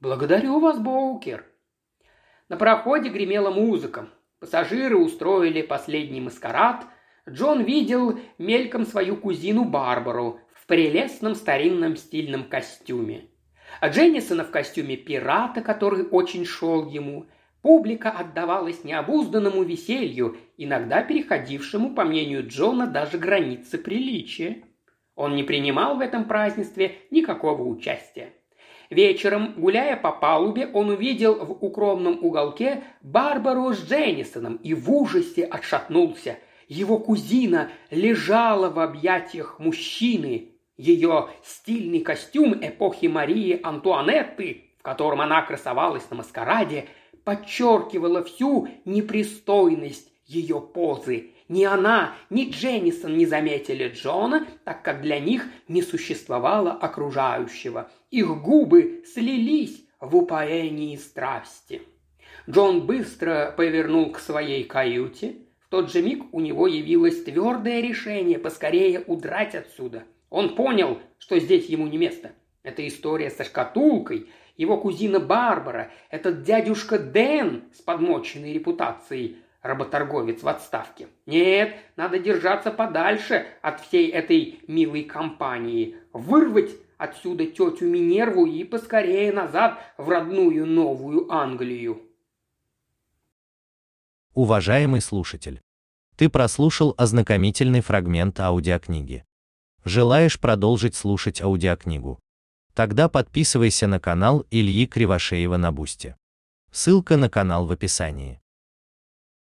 «Благодарю вас, Боукер». На проходе гремела музыка. Пассажиры устроили последний маскарад. Джон видел мельком свою кузину Барбару в прелестном старинном стильном костюме. А Дженнисона в костюме пирата, который очень шел ему. Публика отдавалась необузданному веселью, иногда переходившему, по мнению Джона, даже границы приличия. Он не принимал в этом празднестве никакого участия. Вечером, гуляя по палубе, он увидел в укромном уголке Барбару с Дженнисоном и в ужасе отшатнулся. Его кузина лежала в объятиях мужчины. Ее стильный костюм эпохи Марии Антуанетты, в котором она красовалась на маскараде, подчеркивала всю непристойность ее позы. Ни она, ни Дженнисон не заметили Джона, так как для них не существовало окружающего. Их губы слились в упоении страсти. Джон быстро повернул к своей каюте. В тот же миг у него явилось твердое решение поскорее удрать отсюда. Он понял, что здесь ему не место. Это история со шкатулкой, его кузина Барбара, этот дядюшка Дэн с подмоченной репутацией, работорговец в отставке. Нет, надо держаться подальше от всей этой милой компании, вырвать отсюда тетю Минерву и поскорее назад в родную Новую Англию. Уважаемый слушатель, ты прослушал ознакомительный фрагмент аудиокниги. Желаешь продолжить слушать аудиокнигу? Тогда подписывайся на канал Ильи Кривошеева на Бусте. Ссылка на канал в описании.